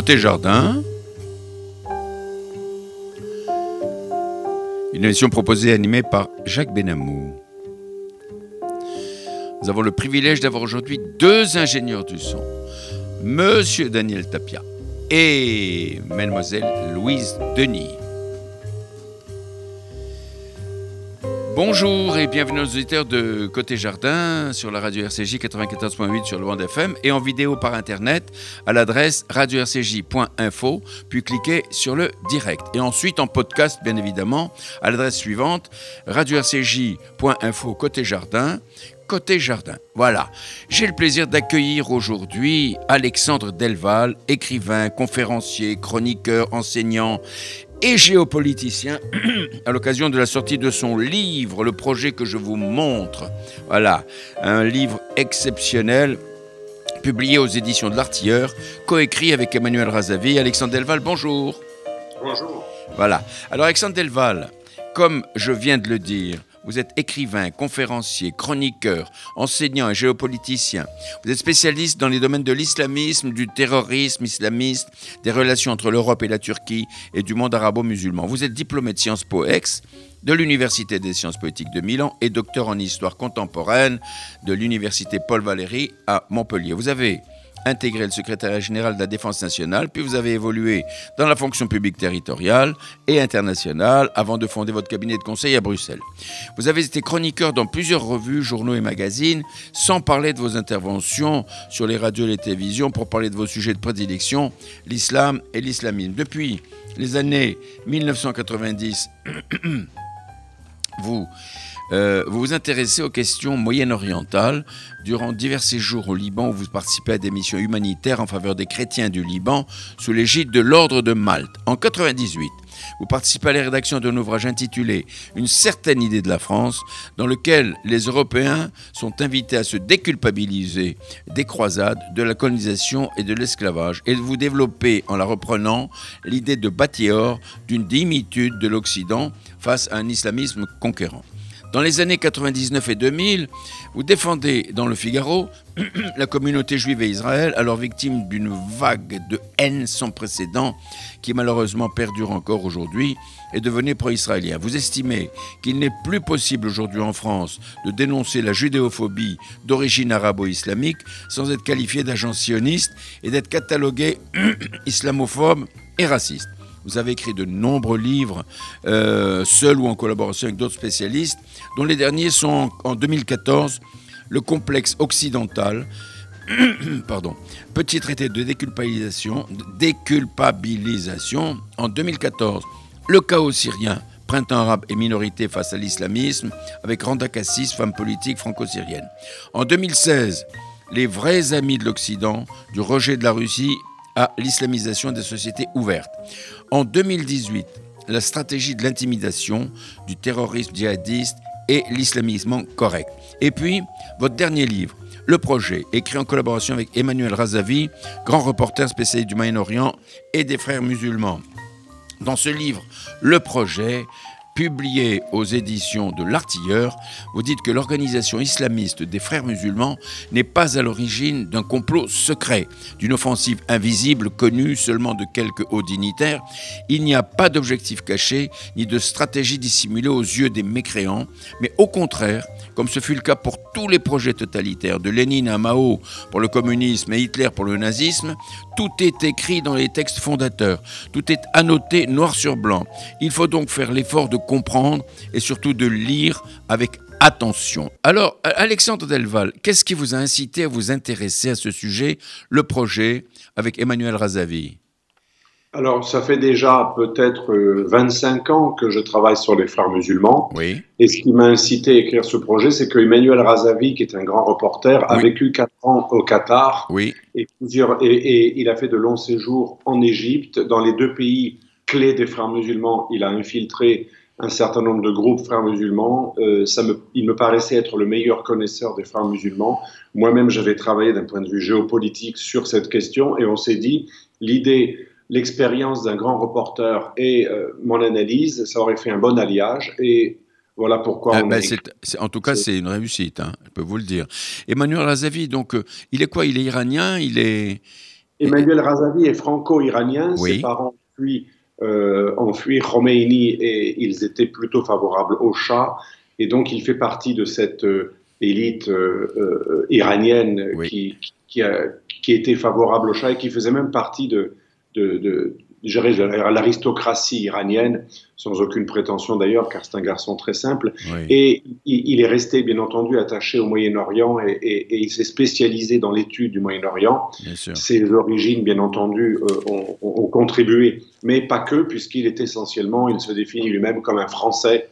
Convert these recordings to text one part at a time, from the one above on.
Côté jardin, une émission proposée et animée par Jacques Benamou. Nous avons le privilège d'avoir aujourd'hui deux ingénieurs du son, Monsieur Daniel Tapia et Mademoiselle Louise Denis. Bonjour et bienvenue aux auditeurs de Côté Jardin sur la radio RCJ 94.8 sur le bande FM et en vidéo par internet à l'adresse radio-rcj.info puis cliquez sur le direct et ensuite en podcast bien évidemment à l'adresse suivante radio-rcj.info Côté Jardin Côté Jardin. Voilà. J'ai le plaisir d'accueillir aujourd'hui Alexandre Delval, écrivain, conférencier, chroniqueur, enseignant et géopoliticien à l'occasion de la sortie de son livre, le projet que je vous montre. Voilà, un livre exceptionnel publié aux éditions de l'Artilleur, coécrit avec Emmanuel Razavi. Alexandre Delval, bonjour. Bonjour. Voilà. Alors Alexandre Delval, comme je viens de le dire, vous êtes écrivain, conférencier, chroniqueur, enseignant et géopoliticien. Vous êtes spécialiste dans les domaines de l'islamisme, du terrorisme islamiste, des relations entre l'Europe et la Turquie et du monde arabo-musulman. Vous êtes diplômé de Sciences Po Ex de l'Université des sciences politiques de Milan et docteur en histoire contemporaine de l'Université Paul Valéry à Montpellier. Vous avez intégré le secrétariat général de la Défense nationale, puis vous avez évolué dans la fonction publique territoriale et internationale avant de fonder votre cabinet de conseil à Bruxelles. Vous avez été chroniqueur dans plusieurs revues, journaux et magazines, sans parler de vos interventions sur les radios et les télévisions pour parler de vos sujets de prédilection, l'islam et l'islamisme. Depuis les années 1990, vous euh, vous vous intéressez aux questions moyen-orientales durant divers séjours au Liban vous participez à des missions humanitaires en faveur des chrétiens du Liban sous l'égide de l'Ordre de Malte. En 98, vous participez à la rédaction d'un ouvrage intitulé Une certaine idée de la France, dans lequel les Européens sont invités à se déculpabiliser des croisades, de la colonisation et de l'esclavage, et vous développez, en la reprenant, l'idée de Batior d'une dimitude de l'Occident face à un islamisme conquérant. Dans les années 99 et 2000, vous défendez dans le Figaro la communauté juive et Israël, alors victime d'une vague de haine sans précédent qui malheureusement perdure encore aujourd'hui et devenez pro-israélien. Vous estimez qu'il n'est plus possible aujourd'hui en France de dénoncer la judéophobie d'origine arabo-islamique sans être qualifié d'agent sioniste et d'être catalogué islamophobe et raciste. Vous avez écrit de nombreux livres, euh, seul ou en collaboration avec d'autres spécialistes, dont les derniers sont en 2014 Le complexe occidental, pardon, petit traité de déculpabilisation, déculpabilisation en 2014, Le chaos syrien, printemps arabe et minorité face à l'islamisme, avec Randa Kassis, femme politique franco-syrienne. En 2016, Les vrais amis de l'Occident, du rejet de la Russie à l'islamisation des sociétés ouvertes. En 2018, la stratégie de l'intimidation, du terrorisme djihadiste et l'islamisme correct. Et puis, votre dernier livre, Le Projet, écrit en collaboration avec Emmanuel Razavi, grand reporter spécialiste du Moyen-Orient et des frères musulmans. Dans ce livre, Le Projet, publié aux éditions de l'Artilleur, vous dites que l'organisation islamiste des frères musulmans n'est pas à l'origine d'un complot secret, d'une offensive invisible connue seulement de quelques hauts dignitaires. Il n'y a pas d'objectif caché ni de stratégie dissimulée aux yeux des mécréants, mais au contraire, comme ce fut le cas pour tous les projets totalitaires, de Lénine à Mao pour le communisme et Hitler pour le nazisme, tout est écrit dans les textes fondateurs, tout est annoté noir sur blanc. Il faut donc faire l'effort de comprendre et surtout de lire avec attention. Alors, Alexandre Delval, qu'est-ce qui vous a incité à vous intéresser à ce sujet, le projet, avec Emmanuel Razavi? Alors, ça fait déjà peut-être 25 ans que je travaille sur les frères musulmans. Oui. Et ce qui m'a incité à écrire ce projet, c'est que Emmanuel Razavi, qui est un grand reporter, a vécu 4 ans au Qatar. Oui. Et, plusieurs, et, et, il a fait de longs séjours en Égypte, dans les deux pays clés des frères musulmans. Il a infiltré un certain nombre de groupes frères musulmans. Euh, ça me, il me paraissait être le meilleur connaisseur des frères musulmans. Moi-même, j'avais travaillé d'un point de vue géopolitique sur cette question et on s'est dit, l'idée l'expérience d'un grand reporter et euh, mon analyse, ça aurait fait un bon alliage. Et voilà pourquoi. Ah, ben en tout cas, c'est une réussite, hein, je peux vous le dire. Emmanuel Razavi, donc, euh, il est quoi? Il est iranien? Il est. Emmanuel Razavi est franco-iranien. Ses parents fuient, euh, ont fui Khomeini et ils étaient plutôt favorables au Shah. Et donc, il fait partie de cette élite iranienne qui, qui, a, qui, était favorable au Shah et qui faisait même partie de, de, de l'aristocratie iranienne, sans aucune prétention d'ailleurs, car c'est un garçon très simple. Et il, est resté, bien entendu, attaché au Moyen-Orient et, il s'est spécialisé dans l'étude du Moyen-Orient. Ses origines, bien entendu, euh, ont, contribué, mais pas que, puisqu'il est essentiellement, il se définit lui-même comme un Français.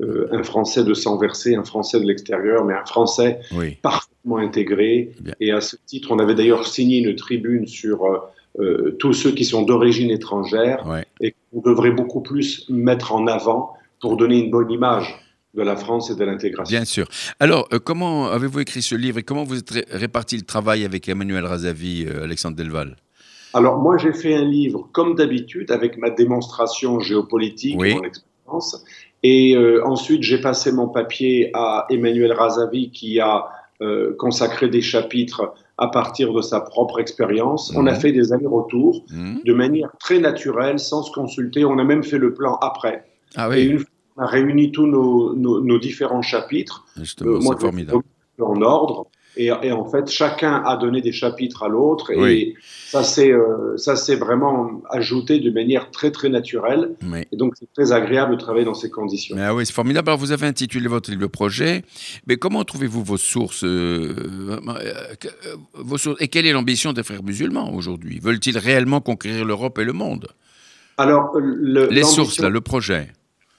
Euh, un Français de sang versé, un Français de l'extérieur, mais un Français parfaitement intégré. Et à ce titre, on avait d'ailleurs signé une tribune sur euh, euh, tous ceux qui sont d'origine étrangère et qu'on devrait beaucoup plus mettre en avant pour donner une bonne image de la France et de l'intégration. Bien sûr. Alors, euh, comment avez-vous écrit ce livre et comment vous êtes réparti le travail avec Emmanuel Razavi, euh, Alexandre Delval? Alors, moi, j'ai fait un livre, comme d'habitude, avec ma démonstration géopolitique et mon expérience. Et ensuite, j'ai passé mon papier à Emmanuel Razavi, qui a consacré des chapitres à partir de sa propre expérience. On a fait des allers-retours mmh. de manière très naturelle, sans se consulter. On a même fait le plan après. Ah oui. Et une fois qu'on a réuni tous nos, différents chapitres, euh, moi, formidable. en ordre. Et, en fait, chacun a donné des chapitres à l'autre. Et ça s'est euh, ça s'est vraiment ajouté de manière très, très naturelle. Et donc, c'est très agréable de travailler dans ces conditions. Mais ah oui, c'est formidable. Alors, vous avez intitulé votre livre projet. Mais comment trouvez-vous vos sources, euh, euh, vos sources Et quelle est l'ambition des frères musulmans aujourd'hui? Veulent-ils réellement conquérir l'Europe et le monde? Alors, les sources, là, le projet.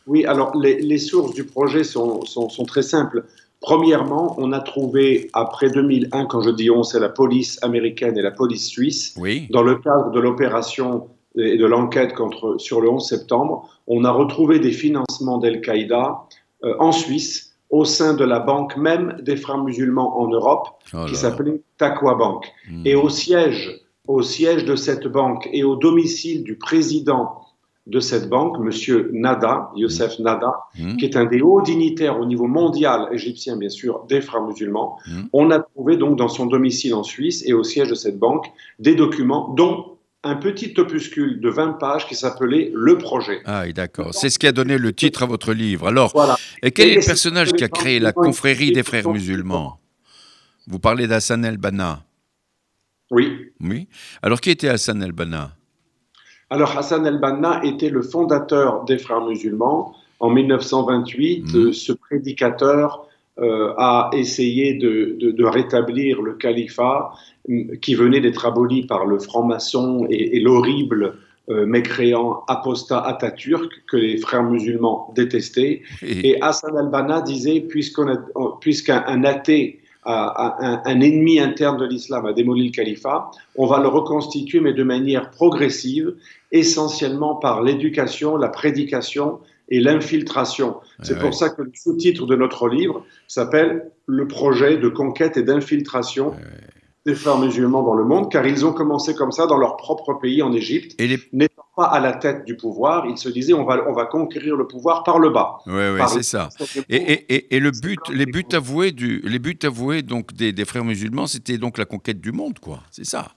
Oui, alors les, les sources du projet sont, sont, sont très simples. Premièrement, on a trouvé, après 2001, quand je dis on, c'est la police américaine et la police suisse, dans le cadre de l'opération et de l'enquête contre, sur le 11 septembre, on a retrouvé des financements d'Al-Qaïda euh, en Suisse, au sein de la banque même des frères musulmans en Europe, oh qui s'appelait Taqwa Bank. Hmm. Et au siège, au siège de cette banque et au domicile du président de cette banque, M. Nada, Youssef mmh. Nada, mmh. qui est un des hauts dignitaires au niveau mondial égyptien, bien sûr, des frères musulmans. Mmh. On a trouvé donc dans son domicile en Suisse et au siège de cette banque des documents, dont un petit opuscule de 20 pages qui s'appelait Le Projet. Ah, d'accord. C'est ce qui a donné le titre à votre livre. Alors, et quel est le personnage qui a créé la confrérie des frères musulmans? Vous parlez d'Hassan el-Banna. Oui. Oui. Alors, qui était Hassan el-Banna alors Hassan el-Banna était le fondateur des Frères musulmans. En 1928, mmh. ce prédicateur euh, a essayé de, rétablir le califat mm, qui venait d'être aboli par le franc-maçon et, l'horrible euh, mécréant apostat Atatürk que les frères musulmans détestaient. Et, Hassan al-Banna disait, puisqu'un athée un, ennemi interne de l'islam a démoli le califat, on va le reconstituer, mais de manière progressive, essentiellement par l'éducation, la prédication et l'infiltration. C'est pour ça que le sous-titre de notre livre s'appelle Le projet de conquête et d'infiltration des frères musulmans dans le monde, car ils ont commencé comme ça dans leur propre pays, en Égypte. Et N'étant pas à la tête du pouvoir, ils se disaient on va, on va conquérir le pouvoir par le bas. Oui, oui, c'est ça. Et, et, et, le but, les buts avoués, du, les buts avoués donc, des, des frères musulmans, c'était donc la conquête du monde, quoi. C'est ça.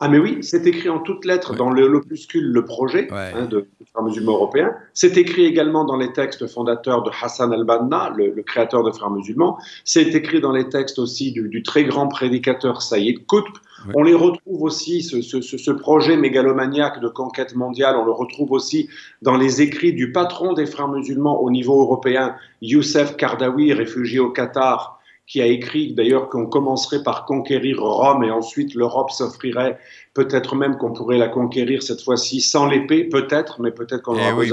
Ah mais oui, c'est écrit en toutes lettres dans l'opuscule Le Projet hein, de, Frères musulmans européens. C'est écrit également dans les textes fondateurs de Hassan al-Banna, le, créateur de Frères musulmans. C'est écrit dans les textes aussi du, très grand prédicateur Saïd Qutb. On les retrouve aussi, ce, ce, projet mégalomaniaque de conquête mondiale, on le retrouve aussi dans les écrits du patron des Frères musulmans au niveau européen, Youssef Kardawi, réfugié au Qatar, qui a écrit d'ailleurs qu'on commencerait par conquérir Rome et ensuite l'Europe s'offrirait, peut-être même qu'on pourrait la conquérir cette fois-ci sans l'épée, peut-être, mais peut-être qu'on aura eh oui,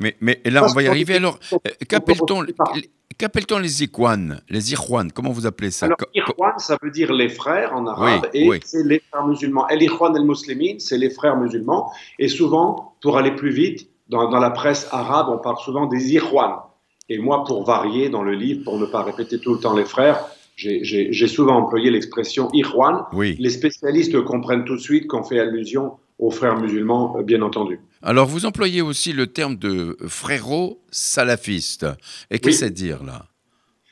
Mais, mais, là, on va y arriver. Alors, euh, qu'appelle-t-on les Ikhwan? Les Ikhwan, comment vous appelez ça? Alors, Ikhwan, ça veut dire les frères en arabe, et c'est les frères musulmans. El Ikhwan el-Muslimin, c'est les frères musulmans, et souvent, pour aller plus vite, dans, dans la presse arabe, on parle souvent des Ikhwan. Et moi, pour varier dans le livre, pour ne pas répéter tout le temps les frères, j'ai souvent employé l'expression Irwan. Oui. Les spécialistes comprennent tout de suite qu'on fait allusion aux frères musulmans, euh, bien entendu. Alors, vous employez aussi le terme de frérot salafiste. Et qu'est-ce que c'est dire là?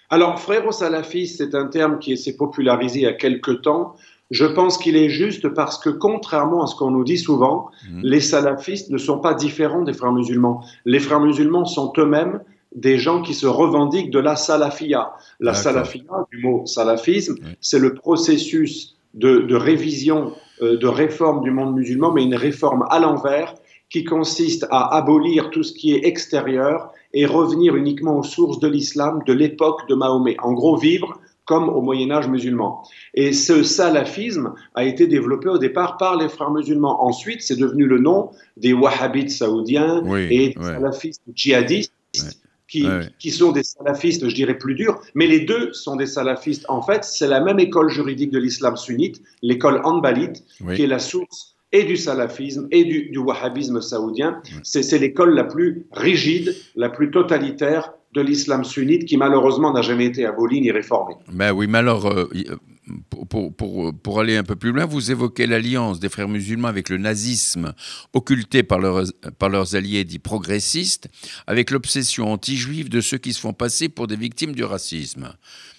Alors, frérot salafiste, c'est un terme qui s'est popularisé il y a quelque temps Je pense qu'il est juste parce que, contrairement à ce qu'on nous dit souvent, mmh. les salafistes ne sont pas différents des frères musulmans. Les frères musulmans sont eux-mêmes des gens qui se revendiquent de la salafia. La salafia, du mot salafisme, c'est le processus de, révision, euh, de réforme du monde musulman, mais une réforme à l'envers qui consiste à abolir tout ce qui est extérieur et revenir uniquement aux sources de l'islam de l'époque de Mahomet. En gros, vivre comme au Moyen Âge musulman. Et ce salafisme a été développé au départ par les frères musulmans. Ensuite, c'est devenu le nom des wahhabites saoudiens et des salafistes djihadistes qui, sont des salafistes, je dirais, plus durs, mais les deux sont des salafistes. En fait, c'est la même école juridique de l'islam sunnite, l'école hanbalite, qui est la source et du salafisme et du, wahhabisme saoudien. C'est l'école la plus rigide, la plus totalitaire de l'islam sunnite qui malheureusement n'a jamais été abolie ni réformée. Ben oui, mais alors, euh, pour, pour, pour, aller un peu plus loin, vous évoquez l'alliance des frères musulmans avec le nazisme, occulté par leurs, par leurs alliés dits progressistes, avec l'obsession anti-juive de ceux qui se font passer pour des victimes du racisme.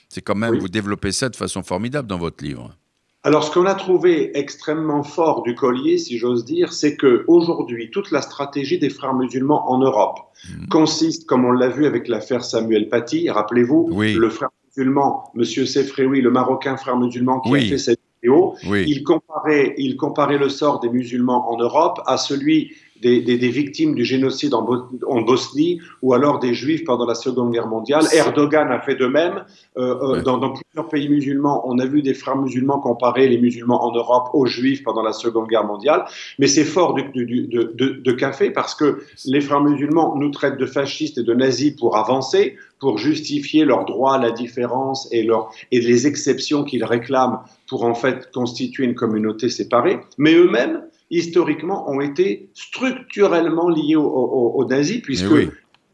C'est quand même, vous développez ça de façon formidable dans votre livre. Alors, ce qu'on a trouvé extrêmement fort du collier, si j'ose dire, c'est que aujourd'hui, toute la stratégie des frères musulmans en Europe hmm. consiste, comme on l'a vu avec l'affaire Samuel Paty, rappelez-vous, le frère musulman, Monsieur Sefrewi, le Marocain frère musulman qui a fait cette vidéo, il, comparait, il comparait le sort des musulmans en Europe à celui des, victimes du génocide en, Bosnie ou alors des juifs pendant la Seconde Guerre mondiale. Erdogan a fait de même. Euh, euh, dans, plusieurs pays musulmans, on a vu des frères musulmans comparer les musulmans en Europe aux juifs pendant la Seconde Guerre mondiale. Mais c'est fort de, de, café parce que les frères musulmans nous traitent de fascistes et de nazis pour avancer, pour justifier leur droit à la différence et, leur, et les exceptions qu'ils réclament pour en fait constituer une communauté séparée. Mais eux-mêmes, historiquement, ont été structurellement liés aux, nazis, puisque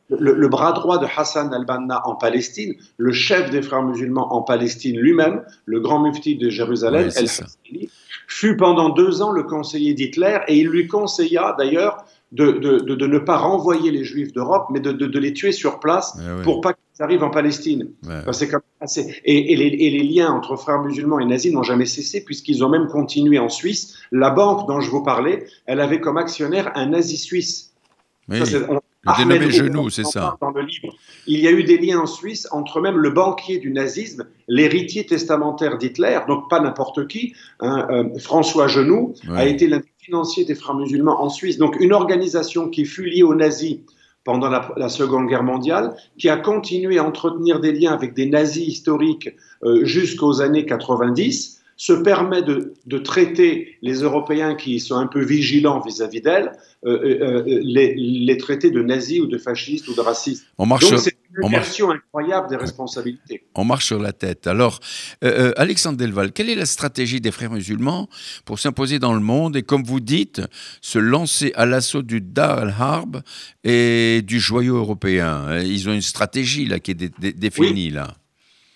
le, bras droit de Hassan al-Banna en Palestine, le chef des frères musulmans en Palestine lui-même, le grand mufti de Jérusalem, El fut pendant deux ans le conseiller d'Hitler et il lui conseilla d'ailleurs de, de, ne pas renvoyer les juifs d'Europe, mais de, les tuer sur place eh pour pas qu'ils arrivent en Palestine. et, les, liens entre frères musulmans et nazis n'ont jamais cessé, puisqu'ils ont même continué en Suisse. La banque dont je vous parlais, elle avait comme actionnaire un nazi suisse. Le dénommé genou, c'est ça. Dans le livre. Il y a eu des liens en Suisse entre même le banquier du nazisme, l'héritier testamentaire d'Hitler, donc pas n'importe qui, hein, euh, François Genoux, a été l'un financier des frères musulmans en Suisse. Donc une organisation qui fut liée aux nazis pendant la, Seconde Guerre mondiale, qui a continué à entretenir des liens avec des nazis historiques euh, jusqu'aux années 90 se permet de, traiter les Européens qui sont un peu vigilants vis-à-vis d'elle, euh, euh, euh, les, traiter de nazis ou de fascistes ou de racistes. On marche Donc c'est une version incroyable des responsabilités. On marche sur la tête. Alors, Alexandre Delval, quelle est la stratégie des frères musulmans pour s'imposer dans le monde et, comme vous dites, se lancer à l'assaut du Dar al-Harb et du joyau européen? Ils ont une stratégie là qui est définie là.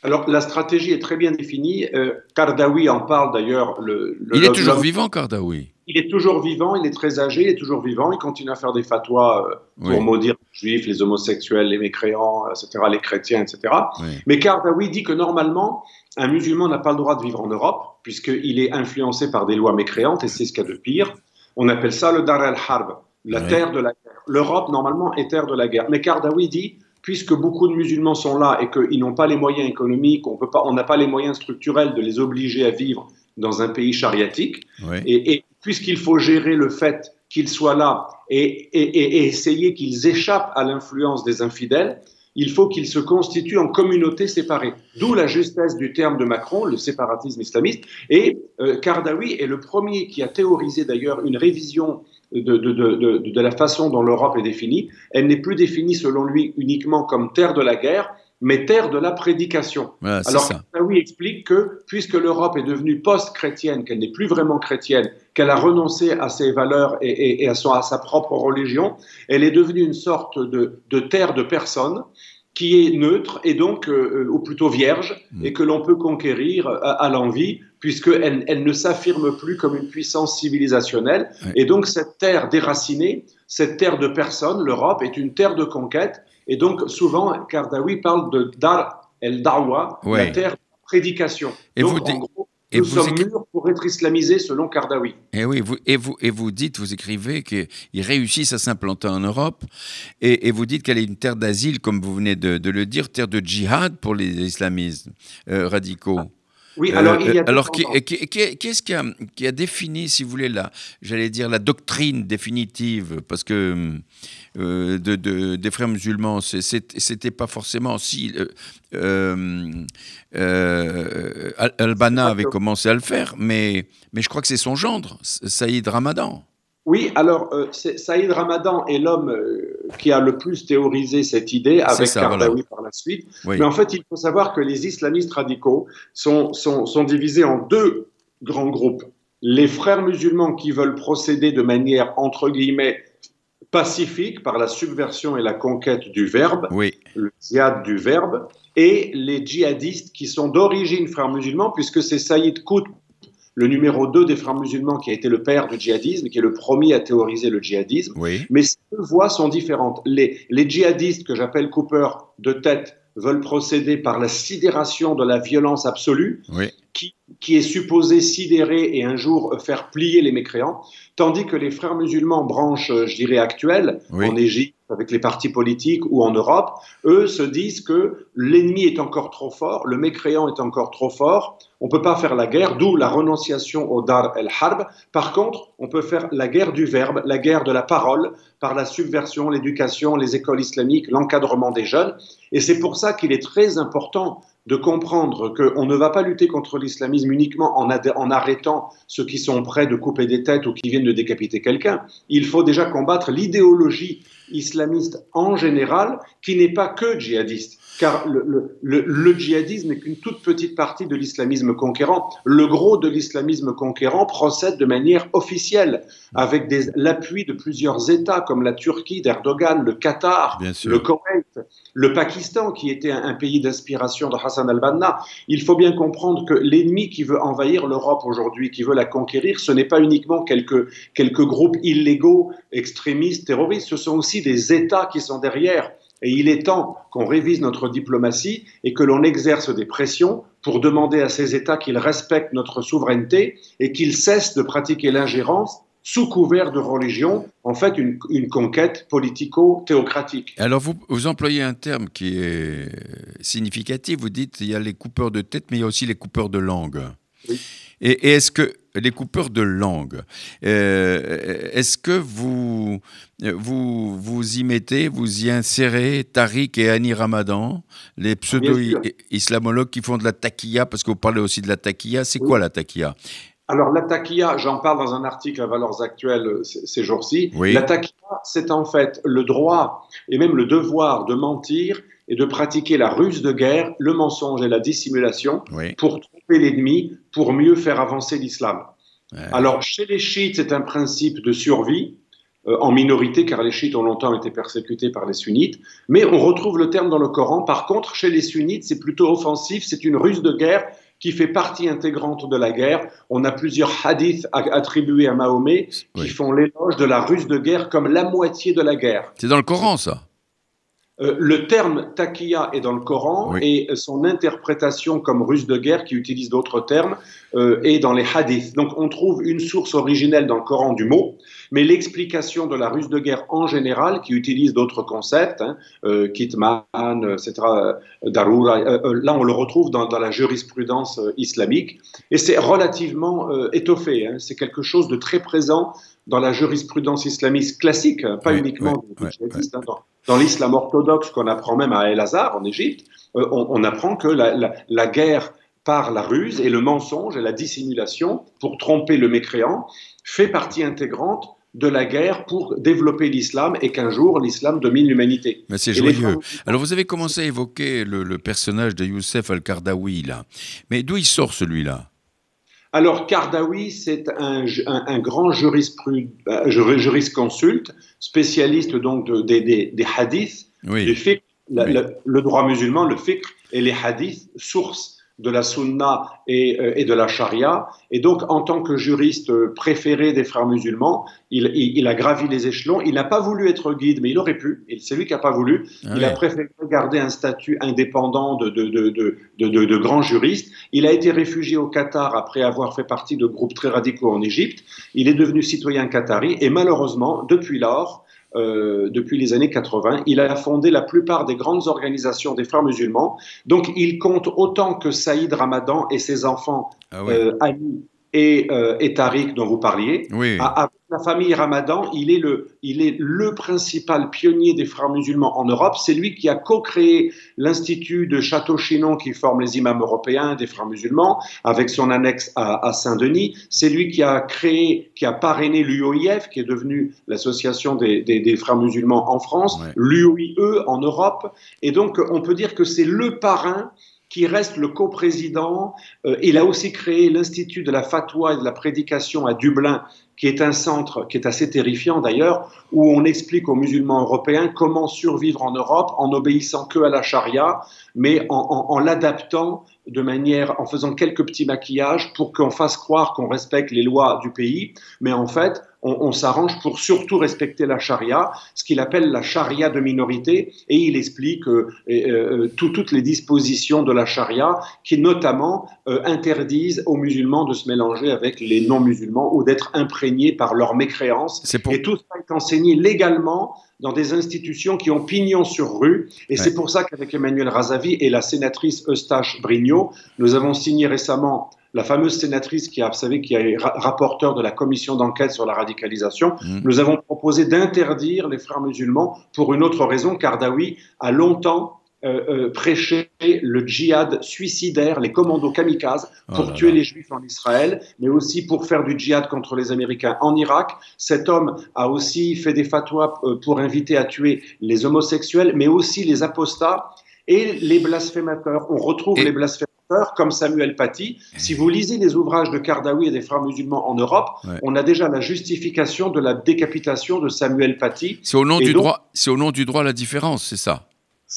Alors, la stratégie est très bien définie. Euh, Kardawi en parle d'ailleurs. Le, il est toujours vivant, Kardawi? Il est toujours vivant, il est très âgé, il est toujours vivant. Il continue à faire des fatwas euh, pour maudire les juifs, les homosexuels, les mécréants, etc., les chrétiens, etc. Mais Kardawi dit que normalement, un musulman n'a pas le droit de vivre en Europe, puisqu'il est influencé par des lois mécréantes, et c'est ce qu'il y a de pire. On appelle ça le Dar al-Harb, la terre de la guerre. L'Europe, normalement, est terre de la guerre. Mais Kardawi dit puisque beaucoup de musulmans sont là et qu'ils n'ont pas les moyens économiques, on n'a pas les moyens structurels de les obliger à vivre dans un pays chariatique, et, puisqu'il faut gérer le fait qu'ils soient là et, essayer qu'ils échappent à l'influence des infidèles, il faut qu'ils se constituent en communautés séparées. D'où la justesse du terme de Macron, le séparatisme islamiste. Et euh, Kardawi est le premier qui a théorisé d'ailleurs une révision de, la façon dont l'Europe est définie. Elle n'est plus définie selon lui uniquement comme terre de la guerre, mais terre de la prédication. Alors, Kardawi explique que puisque l'Europe est devenue post-chrétienne, qu'elle n'est plus vraiment chrétienne, qu'elle a renoncé à ses valeurs et, à, son, à, sa propre religion, elle est devenue une sorte de, de terre de personnes qui est neutre et donc, euh, ou plutôt vierge, mm. et que l'on peut conquérir à, à l'envie, puisqu'elle elle ne s'affirme plus comme une puissance civilisationnelle. Et donc, cette terre déracinée, cette terre de personnes, l'Europe, est une terre de conquête. Et donc, souvent, Kardawi parle de Dar el-Dawa, la terre de prédication. Et donc, vous en gros, nous sommes mûrs pour être islamisé selon Kardawi. Et eh oui, vous, et, vous, et vous dites, vous écrivez qu'ils réussissent à s'implanter en Europe et, vous dites qu'elle est une terre d'asile, comme vous venez de, le dire, terre de djihad pour les islamistes euh, radicaux. Oui, alors il y a euh, alors qu'est-ce qui a, qui a, défini, si vous voulez, la, j'allais dire la doctrine définitive, parce que euh, de, de, des frères musulmans, c'était pas forcément si euh, euh, Al-Bana avait commencé à le faire, mais mais je crois que c'est son gendre, Saïd Ramadan. Oui, alors Saïd Ramadan est l'homme qui a le plus théorisé cette idée avec Kardawi par la suite. Mais en fait, il faut savoir que les islamistes radicaux sont, sont, sont divisés en deux grands groupes. Les frères musulmans qui veulent procéder de manière, entre guillemets, pacifique par la subversion et la conquête du verbe, le djihad du verbe, et les djihadistes qui sont d'origine frères musulmans, puisque c'est Saïd Qutb le numéro 2 des frères musulmans, qui a été le père du djihadisme, qui est le premier à théoriser le djihadisme. Mais ces deux voies sont différentes. Les, les djihadistes, que j'appelle Cooper de tête, veulent procéder par la sidération de la violence absolue, qui, qui, est supposée sidérer et un jour faire plier les mécréants, tandis que les frères musulmans, branche, je dirais, actuelle, en Égypte, avec les partis politiques ou en Europe, eux se disent que l'ennemi est encore trop fort, le mécréant est encore trop fort, on ne peut pas faire la guerre, d'où la renonciation au dar el-harb. Par contre, on peut faire la guerre du verbe, la guerre de la parole, par la subversion, l'éducation, les écoles islamiques, l'encadrement des jeunes. Et c'est pour ça qu'il est très important de comprendre qu'on ne va pas lutter contre l'islamisme uniquement en, en, arrêtant ceux qui sont prêts de couper des têtes ou qui viennent de décapiter quelqu'un. Il faut déjà combattre l'idéologie islamiste en général, qui n'est pas que djihadiste car le, le, djihadisme n'est qu'une toute petite partie de l'islamisme conquérant. Le gros de l'islamisme conquérant procède de manière officielle, avec l'appui de plusieurs États comme la Turquie d'Erdogan, le Qatar, le Koweït, le Pakistan, qui était un, pays d'inspiration de Hassan al-Banna. Il faut bien comprendre que l'ennemi qui veut envahir l'Europe aujourd'hui, qui veut la conquérir, ce n'est pas uniquement quelques, quelques groupes illégaux, extrémistes, terroristes, ce sont aussi des États qui sont derrière. Et il est temps qu'on révise notre diplomatie et que l'on exerce des pressions pour demander à ces États qu'ils respectent notre souveraineté et qu'ils cessent de pratiquer l'ingérence sous couvert de religion, en fait une, conquête politico-théocratique. Alors vous, vous, employez un terme qui est significatif, vous dites il y a les coupeurs de tête, mais il y a aussi les coupeurs de langue. Oui. Et, est-ce que les coupeurs de langue, euh, est-ce que vous, vous, vous y mettez, vous y insérez Tariq et Annie Ramadan, les pseudo-islamologues qui font de la taquilla, parce que vous parlez aussi de la taquilla, c'est quoi la taquilla? Alors, la taquilla, j'en parle dans un article à Valeurs Actuelles ces jours-ci. La taquilla, c'est en fait le droit et même le devoir de mentir et de pratiquer la ruse de guerre, le mensonge et la dissimulation pour tromper l'ennemi, pour mieux faire avancer l'islam. Alors, chez les chiites, c'est un principe de survie, euh, en minorité, car les chiites ont longtemps été persécutés par les sunnites, mais on retrouve le terme dans le Coran. Par contre, chez les sunnites, c'est plutôt offensif, c'est une ruse de guerre qui fait partie intégrante de la guerre. On a plusieurs hadiths attribués à Mahomet qui font l'éloge de la ruse de guerre comme la moitié de la guerre. C'est dans le Coran, ça? Euh, le terme taqiya est dans le Coran et son interprétation comme ruse de guerre, qui utilise d'autres termes, euh, est dans les hadiths. Donc on trouve une source originelle dans le Coran du mot, mais l'explication de la ruse de guerre en général, qui utilise d'autres concepts, hein, euh, kitman, etc., darura, là on le retrouve dans, la jurisprudence islamique, et c'est relativement étoffé. Hein. c'est quelque chose de très présent dans la jurisprudence islamiste classique, hein, pas uniquement dans l'islam orthodoxe qu'on apprend même à El-Azhar en Égypte, euh, on, apprend que la, guerre par la ruse et le mensonge et la dissimulation pour tromper le mécréant fait partie intégrante de la guerre pour développer l'islam et qu'un jour l'islam domine l'humanité. Mais c'est joyeux. Alors vous avez commencé à évoquer le, personnage de Youssef al-Kardawi là. Mais d'où il sort celui-là? Alors, Kardawi, c'est un, grand euh, jurisconsulte, spécialiste donc des, hadiths, le, droit musulman, le fiqh et les hadiths, source de la sunna et, euh, et, de la charia. Et donc, en tant que juriste préféré des frères musulmans, il, il, a gravi les échelons. Il n'a pas voulu être guide, mais il aurait pu. C'est lui qui n'a pas voulu. Ah il a préféré garder un statut indépendant de, de, de, de, grand juriste. Il a été réfugié au Qatar après avoir fait partie de groupes très radicaux en Égypte. Il est devenu citoyen qatari et malheureusement, depuis lors, euh, depuis les années 80. Il a fondé la plupart des grandes organisations des frères musulmans. Donc il compte autant que Saïd Ramadan et ses enfants, ah euh, et, euh, et, Tariq dont vous parliez. Oui. À, la famille Ramadan, il est, le, il est le principal pionnier des frères musulmans en Europe. C'est lui qui a co-créé l'Institut de Château-Chinon qui forme les imams européens des frères musulmans avec son annexe à, Saint-Denis. C'est lui qui a créé, qui a parrainé l'UOIF, qui est devenu l'association des, des, frères musulmans en France, l'UOIE en Europe. Et donc, on peut dire que c'est le parrain qui reste le coprésident. Euh, il a aussi créé l'Institut de la fatwa et de la prédication à Dublin, qui est un centre qui est assez terrifiant d'ailleurs, où on explique aux musulmans européens comment survivre en Europe en obéissant que à la charia, mais en, l'adaptant de manière, en faisant quelques petits maquillages pour qu'on fasse croire qu'on respecte les lois du pays, mais en fait, on, s'arrange pour surtout respecter la charia, ce qu'il appelle la charia de minorité, et il explique euh, euh, toutes les dispositions de la charia qui notamment euh, interdisent aux musulmans de se mélanger avec les non-musulmans ou d'être imprégnés par leur mécréance. Et tout ça est enseigné légalement dans des institutions qui ont pignon sur rue. Et c'est pour ça qu'avec Emmanuel Razavi et la sénatrice Eustache Brignot, nous avons signé récemment la fameuse sénatrice qui a, vous savez, qui est rapporteur de la commission d'enquête sur la radicalisation, mmh. nous avons proposé d'interdire les frères musulmans pour une autre raison, car Dawi a longtemps euh, euh, prêché le djihad suicidaire, les commandos kamikazes, oh pour tuer les juifs en Israël, mais aussi pour faire du djihad contre les Américains en Irak. Cet homme a aussi fait des fatwas euh, pour inviter à tuer les homosexuels, mais aussi les apostats et les blasphémateurs. On retrouve les blasphémateurs comme Samuel Paty. Si vous lisez les ouvrages de Kardawi et des frères musulmans en Europe, on a déjà la justification de la décapitation de Samuel Paty. C'est au nom du droit. C'est au nom du droit à la différence, c'est ça?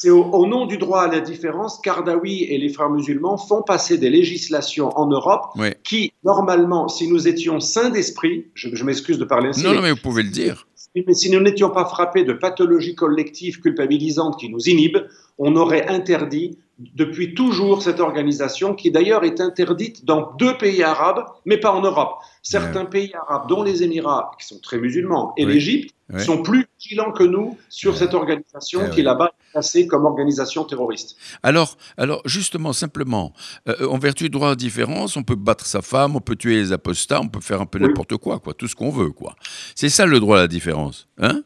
C'est au, nom du droit à la différence, Kardawi et les frères musulmans font passer des législations en Europe qui, normalement, si nous étions sains d'esprit, je, m'excuse de parler ainsi. Non, non, mais vous pouvez le dire. Mais si nous n'étions pas frappés de pathologies collectives culpabilisantes qui nous inhibent, on aurait interdit depuis toujours cette organisation qui d'ailleurs est interdite dans deux pays arabes, mais pas en Europe. Certains pays arabes, dont les Émirats, qui sont très musulmans, et l'Égypte, sont plus vigilants que nous sur cette organisation qui est là-bas classée comme organisation terroriste. Alors, alors justement, simplement, euh, en vertu du droit à différence, on peut battre sa femme, on peut tuer les apostats, on peut faire un peu n'importe quoi, quoi, tout ce qu'on veut, quoi. C'est ça le droit à la différence, hein?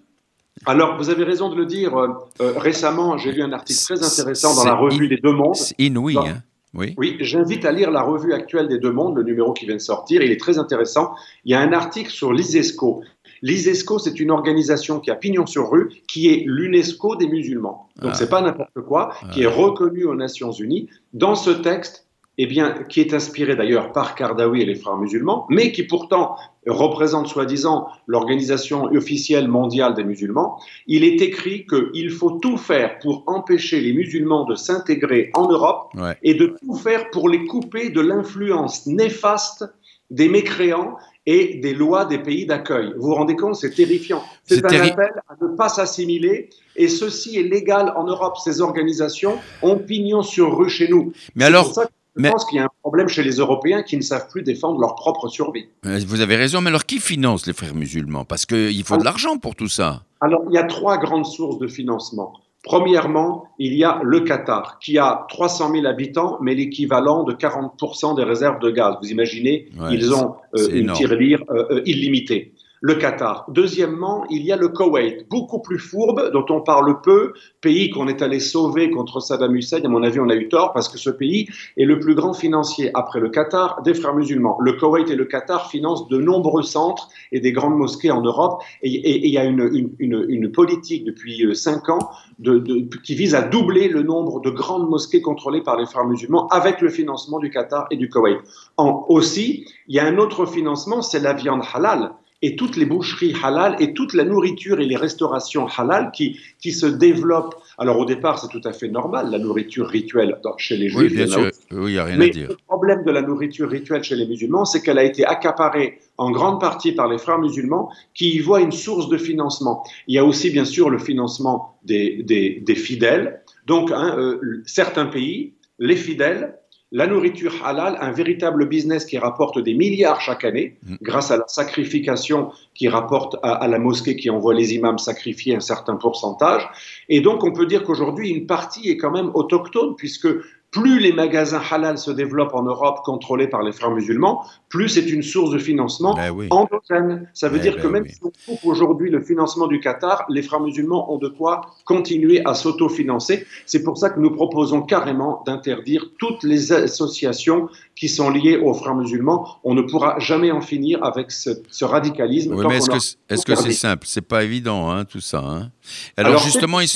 Alors, vous avez raison de le dire. Euh, euh, récemment, j'ai lu un article très intéressant dans la revue des Deux Mondes. C'est inouï, hein oui, oui j'invite à lire la revue actuelle des Deux Mondes, le numéro qui vient de sortir. Il est très intéressant. Il y a un article sur l'ISESCO. L'ISESCO, c'est une organisation qui a pignon sur rue, qui est l'UNESCO des musulmans. Donc, ah. c'est pas n'importe quoi, qui est reconnue aux Nations Unies. Dans ce texte, eh bien, qui est inspiré d'ailleurs par Kardawi et les frères musulmans, mais qui pourtant représente soi-disant l'organisation officielle mondiale des musulmans, il est écrit qu'il faut tout faire pour empêcher les musulmans de s'intégrer en Europe et de tout faire pour les couper de l'influence néfaste des mécréants et des lois des pays d'accueil. Vous vous rendez compte, c'est terrifiant. C'est un appel à ne pas s'assimiler et ceci est légal en Europe. Ces organisations ont pignon sur rue chez nous. Mais alors, je pense qu'il y a un problème chez les Européens qui ne savent plus défendre leur propre survie. Euh, vous avez raison, mais alors qui finance les frères musulmans? Parce qu'il faut de l'argent pour tout ça. Alors, il y a trois grandes sources de financement. Premièrement, il y a le Qatar, qui a 300 000 habitants, mais l'équivalent de 40% des réserves de gaz. Vous imaginez, ils ont euh, une tirelire euh, illimitée le Qatar. Deuxièmement, il y a le Koweït, beaucoup plus fourbe, dont on parle peu, pays qu'on est allé sauver contre Saddam Hussein. À mon avis, on a eu tort parce que ce pays est le plus grand financier après le Qatar des frères musulmans. Le Koweït et le Qatar financent de nombreux centres et des grandes mosquées en Europe. Et il y a une, politique depuis euh, cinq ans qui vise à doubler le nombre de grandes mosquées contrôlées par les frères musulmans avec le financement du Qatar et du Koweït. En, aussi, il y a un autre financement, c'est la viande halal et toutes les boucheries halal et toute la nourriture et les restaurations halal qui, qui se développent. Alors au départ, c'est tout à fait normal, la nourriture rituelle chez les juifs. Oui, bien sûr, oui, il n'y a rien Mais à dire. le problème de la nourriture rituelle chez les musulmans, c'est qu'elle a été accaparée en grande partie par les frères musulmans qui y voient une source de financement. Il y a aussi bien sûr le financement des, des, des fidèles. Donc hein, euh, certains pays, les fidèles, la nourriture halal, un véritable business qui rapporte des milliards chaque année, Mm. grâce à la sacrification qui rapporte à, à la mosquée qui envoie les imams sacrifier un certain pourcentage. Et donc on peut dire qu'aujourd'hui, une partie est quand même autochtone, puisque plus les magasins halal se développent en Europe, contrôlés par les frères musulmans, plus c'est une source de financement Ben oui. endogène. Ça veut Eh dire ben que même oui. si on coupe aujourd'hui le financement du Qatar, les frères musulmans ont de quoi continuer à s'autofinancer. C'est pour ça que nous proposons carrément d'interdire toutes les associations qui sont liées aux frères musulmans. On ne pourra jamais en finir avec ce, ce radicalisme. Oui, est-ce que c'est c'est interdit. simple? C'est pas évident, hein, tout ça. hein. Alors, justement, il.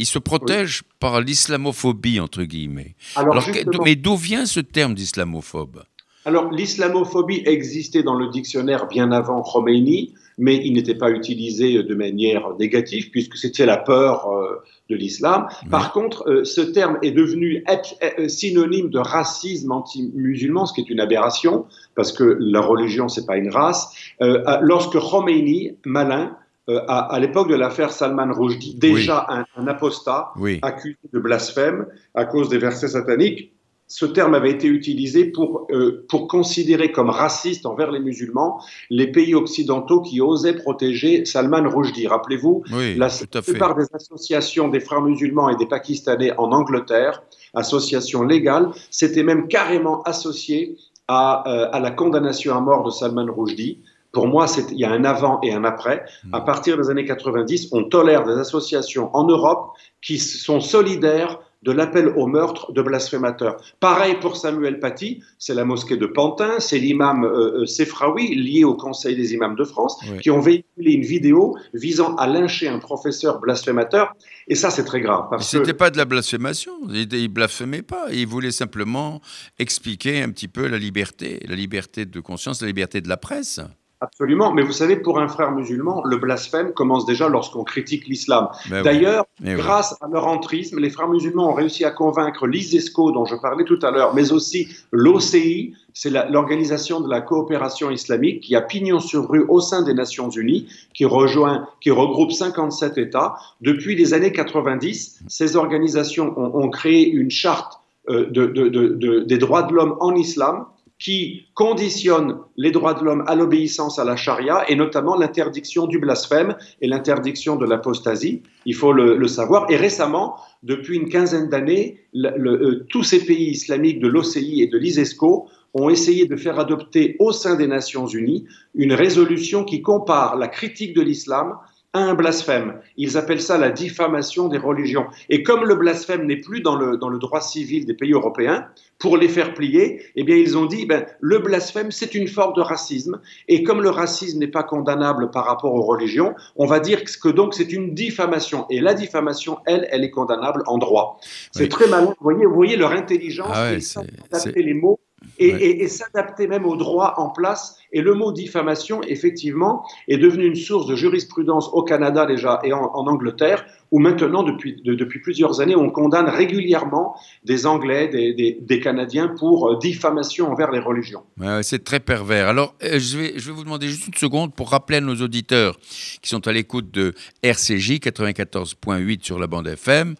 Il se protège par l'islamophobie, entre guillemets. Alors, Alors, mais d'où vient ce terme d'islamophobe? Alors, l'islamophobie existait dans le dictionnaire bien avant Khomeini, mais il n'était pas utilisé de manière négative, puisque c'était la peur euh, de l'islam. Par contre, euh, ce terme est devenu euh, synonyme de racisme anti-musulman, ce qui est une aberration, parce que la religion, c'est pas une race. Euh, lorsque Khomeini, malin, euh, à, à l'époque de l'affaire Salman Rushdie, déjà un, un apostat, Oui. accusé de blasphème à cause des versets sataniques. Ce terme avait été utilisé pour, euh, pour considérer comme raciste envers les musulmans les pays occidentaux qui osaient protéger Salman Rushdie. Rappelez-vous, Oui, la plupart des associations des frères musulmans et des Pakistanais en Angleterre, associations légales, s'étaient même carrément associées à, euh, à la condamnation à mort de Salman Rushdie. Pour moi, il y a un avant et un après. Hmm. À partir des années 90, on tolère des associations en Europe qui sont solidaires de l'appel au meurtre de blasphémateurs. Pareil pour Samuel Paty, c'est la mosquée de Pantin, c'est l'imam euh, euh, Sefraoui, lié au Conseil des imams de France, Oui. qui ont véhiculé une vidéo visant à lyncher un professeur blasphémateur. Et ça, c'est très grave. C'était que, pas de la blasphémation. Il, il blasphémait pas. Il voulait simplement expliquer un petit peu la liberté, la liberté de conscience, la liberté de la presse. Absolument. Mais vous savez, pour un frère musulman, le blasphème commence déjà lorsqu'on critique l'islam. Ben. D'ailleurs, Eh oui. grâce à leur entrisme, les frères musulmans ont réussi à convaincre l'ISESCO, dont je parlais tout à l'heure, mais aussi l'OCI, c'est l'organisation de la coopération islamique qui a pignon sur rue au sein des Nations Unies, qui rejoint, qui regroupe 57 États. Depuis les années 90, ces organisations ont, ont créé une charte euh, de- de- de- de- des droits de l'homme en islam qui conditionne les droits de l'homme à l'obéissance à la charia et notamment l'interdiction du blasphème et l'interdiction de l'apostasie. Il faut le, savoir. Et récemment, depuis une quinzaine d'années, euh, tous ces pays islamiques de l'OCI et de l'ISESCO ont essayé de faire adopter au sein des Nations Unies une résolution qui compare la critique de l'islam un blasphème. Ils appellent ça la diffamation des religions. Et comme le blasphème n'est plus dans le, dans le droit civil des pays européens, pour les faire plier, eh bien, ils ont dit, ben, le blasphème, c'est une forme de racisme. Et comme le racisme n'est pas condamnable par rapport aux religions, on va dire que donc c'est une diffamation. Et la diffamation, elle, elle est condamnable en droit. C'est Oui. très malin. Vous voyez, vous voyez leur intelligence, Ah ouais, ils savent c'est- adapter les mots et, Ouais. et- et s'adapter même au droit en place. Et le mot diffamation, effectivement, est devenu une source de jurisprudence au Canada déjà et en, en Angleterre, où maintenant, depuis, de- depuis plusieurs années, on condamne régulièrement des Anglais, des, des- Canadiens pour euh, diffamation envers les religions. C'est très pervers. Alors, euh, je, vais, je vais vous demander juste une seconde pour rappeler à nos auditeurs qui sont à l'écoute de RCJ 94.8 sur la bande FM.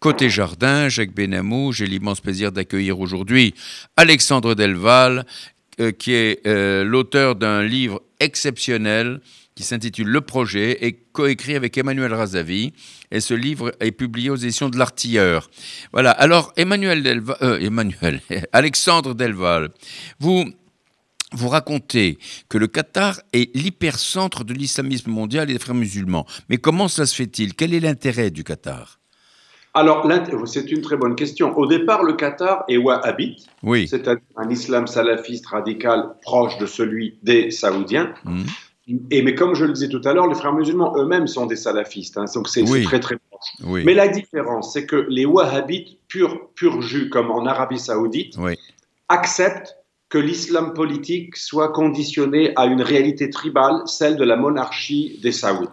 Côté Jardin, Jacques Benamou, j'ai l'immense plaisir d'accueillir aujourd'hui Alexandre Delval, euh, qui est l'auteur d'un livre exceptionnel qui s'intitule Le Projet et coécrit avec Emmanuel Razavi. Et ce livre est publié aux éditions de l'Artilleur. Voilà. Alors, Emmanuel Delval, euh, Emmanuel, Alexandre Delval, vous, vous racontez que le Qatar est l'hypercentre de l'islamisme mondial et des frères musulmans. Mais comment cela se fait-il? Quel est l'intérêt du Qatar? Alors, c'est une très bonne question. Au départ, le Qatar est wahhabite, Oui. c'est-à-dire un islam salafiste radical proche de celui des Saoudiens. Mhm. Et, mais comme je le disais tout à l'heure, les frères musulmans eux-mêmes sont des salafistes, hein, donc c'est Oui. très très proche. Oui. Mais la différence, c'est que les wahhabites pur, pur jus, comme en Arabie saoudite, Oui. acceptent que l'islam politique soit conditionné à une réalité tribale, celle de la monarchie des Saouds.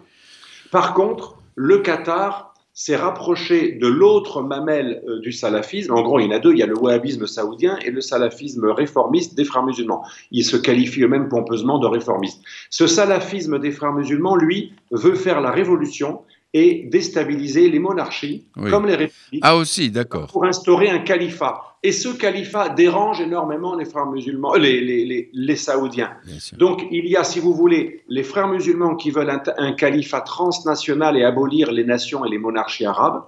Par contre, le Qatar s'est rapproché de l'autre mamelle euh, du salafisme. En gros, il y en a deux, il y a le wahhabisme saoudien et le salafisme réformiste des frères musulmans. Ils se qualifient eux-mêmes pompeusement de réformistes. Ce salafisme des frères musulmans, lui, veut faire la révolution et déstabiliser les monarchies comme les républiques. Ah aussi, d'accord. Pour instaurer un califat. Et ce califat dérange énormément les frères musulmans, les, les, les, saoudiens. Donc il y a, si vous voulez, les frères musulmans qui veulent un, califat transnational et abolir les nations et les monarchies arabes.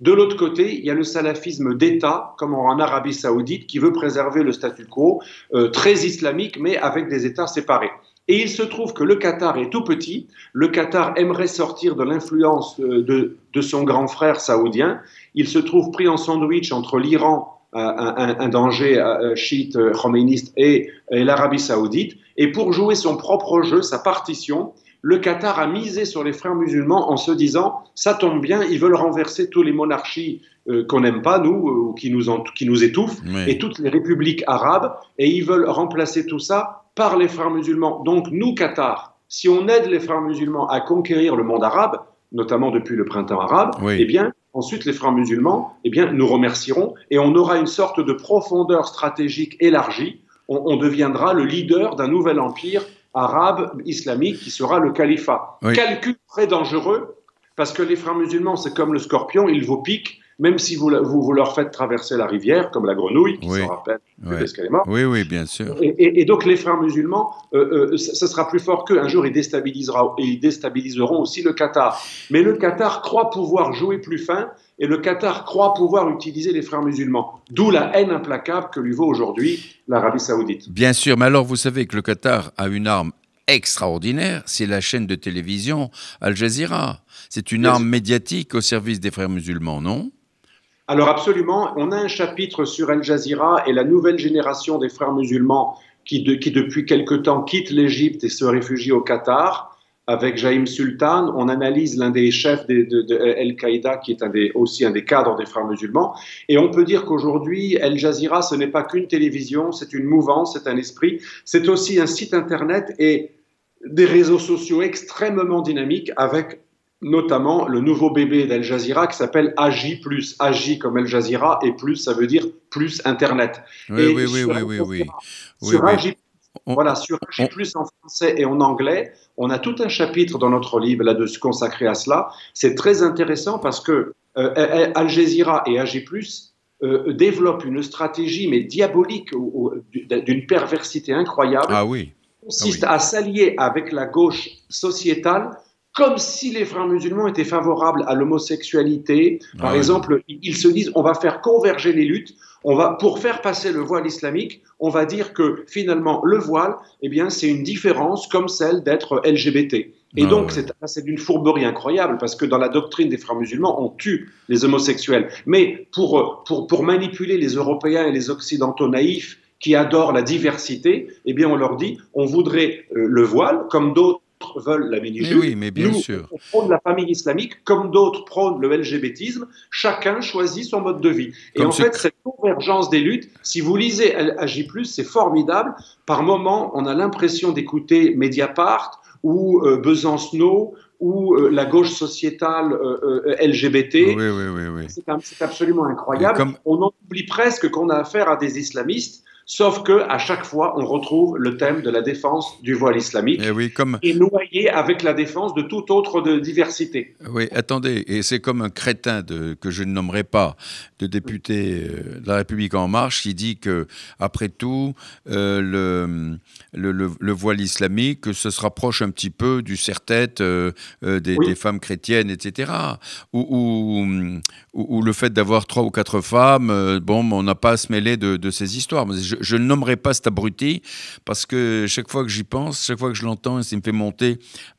De l'autre côté, il y a le salafisme d'État, comme en Arabie saoudite, qui veut préserver le statu quo, euh, très islamique, mais avec des États séparés. Et il se trouve que le Qatar est tout petit. Le Qatar aimerait sortir de l'influence euh, de, de, son grand frère saoudien. Il se trouve pris en sandwich entre l'Iran, euh, un, un, danger euh, chiite khoméniste, et, et l'Arabie saoudite. Et pour jouer son propre jeu, sa partition, le Qatar a misé sur les frères musulmans en se disant ça tombe bien, ils veulent renverser toutes les monarchies qu'on n'aime pas, nous, ou qui nous, qui nous étouffent, et toutes les républiques arabes, et ils veulent remplacer tout ça par les frères musulmans. Donc nous, Qatar, si on aide les frères musulmans à conquérir le monde arabe, notamment depuis le printemps arabe, eh bien, ensuite les frères musulmans, eh bien, nous remercierons et on aura une sorte de profondeur stratégique élargie. On, deviendra le leader d'un nouvel empire arabe islamique qui sera le califat. Calcul très dangereux parce que les frères musulmans, c'est comme le scorpion, ils vous piquent même si vous, vous, leur faites traverser la rivière, comme la grenouille, qui se rappelle qu'elle est morte. Oui, oui, bien sûr. Et, donc les frères musulmans, euh, euh, ce sera plus fort qu'eux. Un jour, ils, déstabilisera, ils déstabiliseront aussi le Qatar. Mais le Qatar croit pouvoir jouer plus fin, et le Qatar croit pouvoir utiliser les frères musulmans. D'où la haine implacable que lui vaut aujourd'hui l'Arabie saoudite. Bien sûr, mais alors vous savez que le Qatar a une arme extraordinaire, c'est la chaîne de télévision Al Jazeera. C'est une arme médiatique au service des frères musulmans, non? Alors absolument, on a un chapitre sur Al Jazeera et la nouvelle génération des frères musulmans qui, depuis quelque temps quittent l'Égypte et se réfugient au Qatar. Avec Jaïm Sultan, on analyse l'un des chefs de, de, Al-Qaïda, qui est aussi un des cadres des frères musulmans. Et on peut dire qu'aujourd'hui, Al Jazeera, ce n'est pas qu'une télévision, c'est une mouvance, c'est un esprit, c'est aussi un site internet et des réseaux sociaux extrêmement dynamiques avec notamment le nouveau bébé d'Al Jazeera qui s'appelle AJ+, AJ comme Al Jazeera, et plus, ça veut dire plus Internet. Oui, oui, oui, oui, oui, Sur AJ+, voilà, sur AJ+, en français et en anglais, on a tout un chapitre dans notre livre là-dessus consacré à cela. C'est très intéressant parce que euh, Al Jazeera et AJ+, euh, développent une stratégie, mais diabolique, d'une perversité incroyable. Ah oui. consiste à s'allier avec la gauche sociétale comme si les frères musulmans étaient favorables à l'homosexualité. Par ah exemple, ils se disent on va faire converger les luttes. On va, pour faire passer le voile islamique, on va dire que finalement le voile, eh bien, c'est une différence comme celle d'être LGBT. Et ah donc, c'est d'une fourberie incroyable parce que dans la doctrine des frères musulmans, on tue les homosexuels. Mais pour, pour, pour manipuler les Européens et les Occidentaux naïfs qui adorent la diversité, eh bien, on leur dit on voudrait euh, le voile comme d'autres veulent la mini Oui, mais bien Nous, sûr. On prône la famille islamique, comme d'autres prônent le LGBTisme. Chacun choisit son mode de vie. Et en fait, cette convergence des luttes, si vous lisez AJ+, c'est formidable. Par moments, on a l'impression d'écouter Mediapart ou euh, Besancenot ou euh, la gauche sociétale euh, LGBT. Oui, oui, oui. oui. C'est absolument incroyable. On en oublie presque qu'on a affaire à des islamistes Sauf que à chaque fois, on retrouve le thème de la défense du voile islamique et, eh oui, comme... et noyé avec la défense de toute autre de diversité. Oui, attendez, et c'est comme un crétin de, que je ne nommerai pas, de député euh, de la République en marche, qui dit que après tout, euh, le, le, le, voile islamique, se rapproche un petit peu du serre-tête euh, des, des, femmes chrétiennes, etc. Ou, ou, ou, le fait d'avoir trois ou quatre femmes, bon, on n'a pas à se mêler de, de ces histoires. Je, je, ne nommerai pas cet abruti parce que chaque fois que j'y pense, chaque fois que je l'entends, ça me fait monter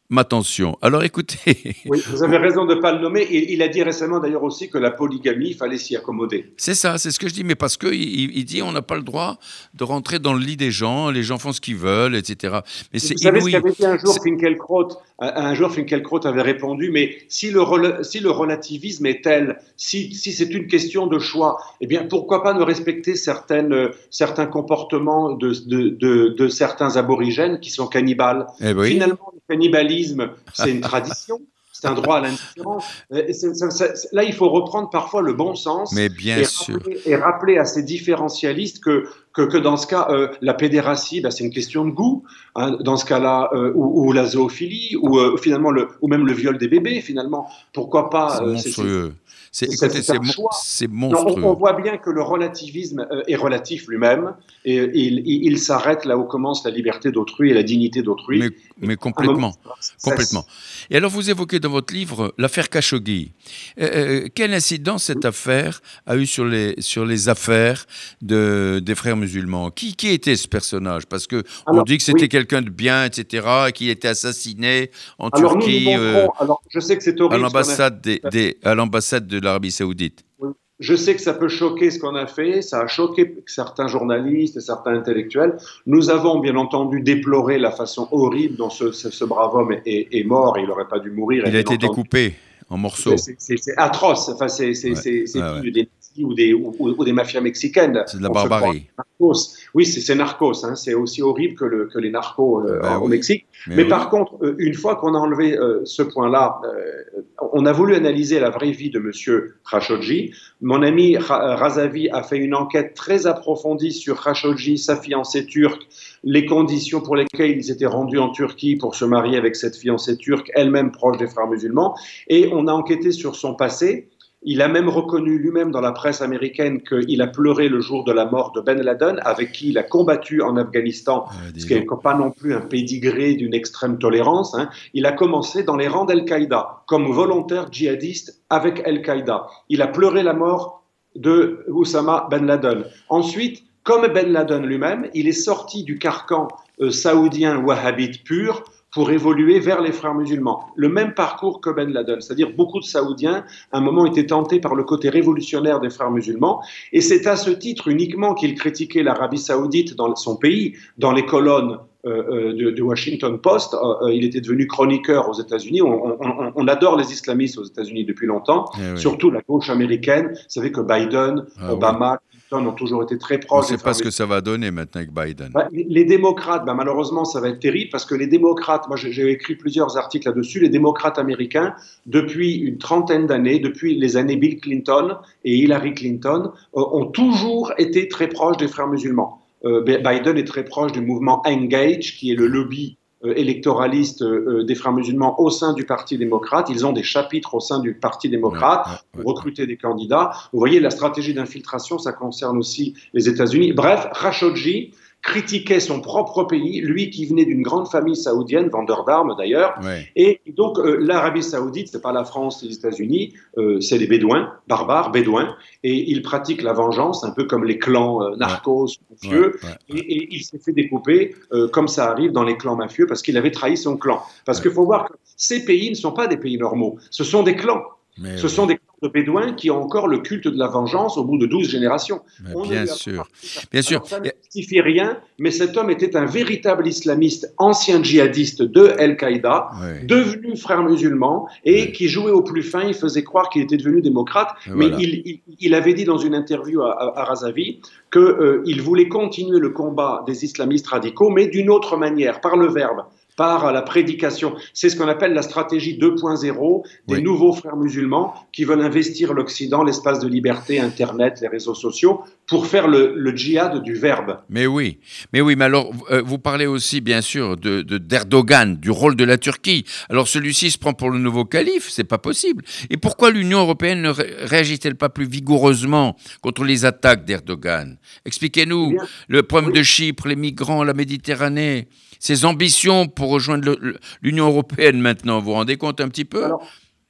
m'attention. Alors écoutez. Oui, vous avez raison de ne pas le nommer. Il a dit récemment d'ailleurs aussi que la polygamie, il fallait s'y accommoder. C'est ça, c'est ce que je dis. Mais parce qu'il il, dit on n'a pas le droit de rentrer dans le lit des gens, les gens font ce qu'ils veulent, etc. Mais c'est Vous savez ce qu'avait dit un jour Finkielkraut Un jour, Finkielkraut avait répondu mais si le, si le relativisme est tel, si, si c'est une question de choix, eh bien pourquoi pas ne respecter certaines, certains comportements de, de, de, de certains aborigènes qui sont cannibales? Eh Finalement, le cannibalisme, c'est une tradition. C'est un droit à l'indifférence. Là, il faut reprendre parfois le bon sens Mais bien et, sûr. Rappeler, et rappeler à ces différentialistes que, que, que dans ce cas, euh, la pédératie, bah, c'est une question de goût. Hein, dans ce cas-là, euh, ou, ou, la zoophilie, ou euh, finalement, le, ou même le viol des bébés, finalement. Pourquoi pas C'est monstrueux. C'est monstrueux. on, voit bien que le relativisme est relatif lui-même et il, il, s'arrête là où commence la liberté d'autrui et la dignité d'autrui. Mais, mais, complètement, complètement. Et alors vous évoquez dans votre livre l'affaire Khashoggi. Quelle incidence cette affaire a eu sur les, sur les affaires de, des frères musulmans qui, qui était ce personnage? Parce que on dit que c'était quelqu'un de bien, etc., qui était assassiné en Turquie. Euh, alors je sais que c'est horrible. À l'ambassade des, des, à l'ambassade de l'Arabie Saoudite. Je sais que ça peut choquer ce qu'on a fait, ça a choqué certains journalistes et certains intellectuels. Nous avons bien entendu déploré la façon horrible dont ce, ce, ce brave homme est, est, mort et il n'aurait pas dû mourir. Il a été entendu. découpé en morceaux. C'est atroce, enfin, c'est ouais. ouais, ouais ou des, ou, ou des mafias mexicaines. C'est de la barbarie. Oui, c'est narcos. Hein. C'est aussi horrible que, le, que les narcos euh, ben au oui. Mexique. Mais, Mais oui. par contre, euh, une fois qu'on a enlevé euh, ce point-là, euh, on a voulu analyser la vraie vie de Monsieur Khashoggi. Mon ami Razavi a fait une enquête très approfondie sur Khashoggi, sa fiancée turque, les conditions pour lesquelles ils étaient rendus en Turquie pour se marier avec cette fiancée turque, elle-même proche des frères musulmans. Et on a enquêté sur son passé. Il a même reconnu lui-même dans la presse américaine qu'il a pleuré le jour de la mort de Ben Laden, avec qui il a combattu en Afghanistan, ah, ce qui n'est pas non plus un pédigré d'une extrême tolérance. Hein. Il a commencé dans les rangs d'Al-Qaïda, comme volontaire djihadiste avec Al-Qaïda. Il a pleuré la mort de Oussama Ben Laden. Ensuite, comme Ben Laden lui-même, il est sorti du carcan euh, saoudien wahhabite pur pour évoluer vers les frères musulmans. Le même parcours que Ben Laden, c'est-à-dire beaucoup de Saoudiens, à un moment, étaient tentés par le côté révolutionnaire des frères musulmans, et c'est à ce titre uniquement qu'il critiquait l'Arabie saoudite dans son pays, dans les colonnes euh, de, de, Washington Post. Euh, il était devenu chroniqueur aux États-Unis. On, on, on, adore les islamistes aux États-Unis depuis longtemps, eh oui. surtout la gauche américaine. Vous savez que Biden, ah, Obama. Clinton ont toujours été très proches. On ne sait pas ce que ça va donner maintenant avec Biden. Bah, les démocrates, bah, malheureusement, ça va être terrible parce que les démocrates, moi j'ai écrit plusieurs articles là-dessus, les démocrates américains, depuis une trentaine d'années, depuis les années Bill Clinton et Hillary Clinton, euh, ont toujours été très proches des frères musulmans. Euh, Biden est très proche du mouvement Engage, qui est le lobby euh, électoraliste euh, des frères musulmans au sein du Parti démocrate. Ils ont des chapitres au sein du Parti démocrate ouais, ouais, pour recruter des candidats. Vous voyez, la stratégie d'infiltration, ça concerne aussi les États-Unis. Bref, Khashoggi, critiquait son propre pays, lui qui venait d'une grande famille saoudienne, vendeur d'armes d'ailleurs. Ouais. Et donc euh, l'Arabie saoudite, c'est pas la France, les États-Unis, euh, c'est les Bédouins, barbares, Bédouins, et ils pratiquent la vengeance, un peu comme les clans euh, narcos, ouais. mafieux, ouais, et, et, il s'est fait découper, comme ça arrive dans les clans mafieux, parce qu'il avait trahi son clan. Parce qu'il faut voir que ces pays ne sont pas des pays normaux, ce sont des clans. Mais ce sont des de Bédouins qui ont encore le culte de la vengeance au bout de 12 générations. bien sûr. Bien sûr. ça ne justifie rien, mais cet homme était un véritable islamiste, ancien djihadiste de Al-Qaïda, oui. devenu frère musulman et oui. qui jouait au plus fin. Il faisait croire qu'il était devenu démocrate, et mais voilà. il, il, il, avait dit dans une interview à, à, à Razavi qu'il euh, voulait continuer le combat des islamistes radicaux, mais d'une autre manière, par le verbe par la prédication. C'est ce qu'on appelle la stratégie 2.0 des oui. nouveaux frères musulmans qui veulent investir l'Occident, l'espace de liberté, Internet, les réseaux sociaux, pour faire le, le, djihad du verbe. Mais oui, mais oui, mais alors euh, vous parlez aussi bien sûr de d'Erdogan, de, du rôle de la Turquie. Alors celui-ci se prend pour le nouveau calife, c'est pas possible. Et pourquoi l'Union européenne ne ré réagit-elle pas plus vigoureusement contre les attaques d'Erdogan? Expliquez-nous le problème oui. de Chypre, les migrants, la Méditerranée ses ambitions pour rejoindre l'Union européenne maintenant. Vous vous rendez compte un petit peu? Alors,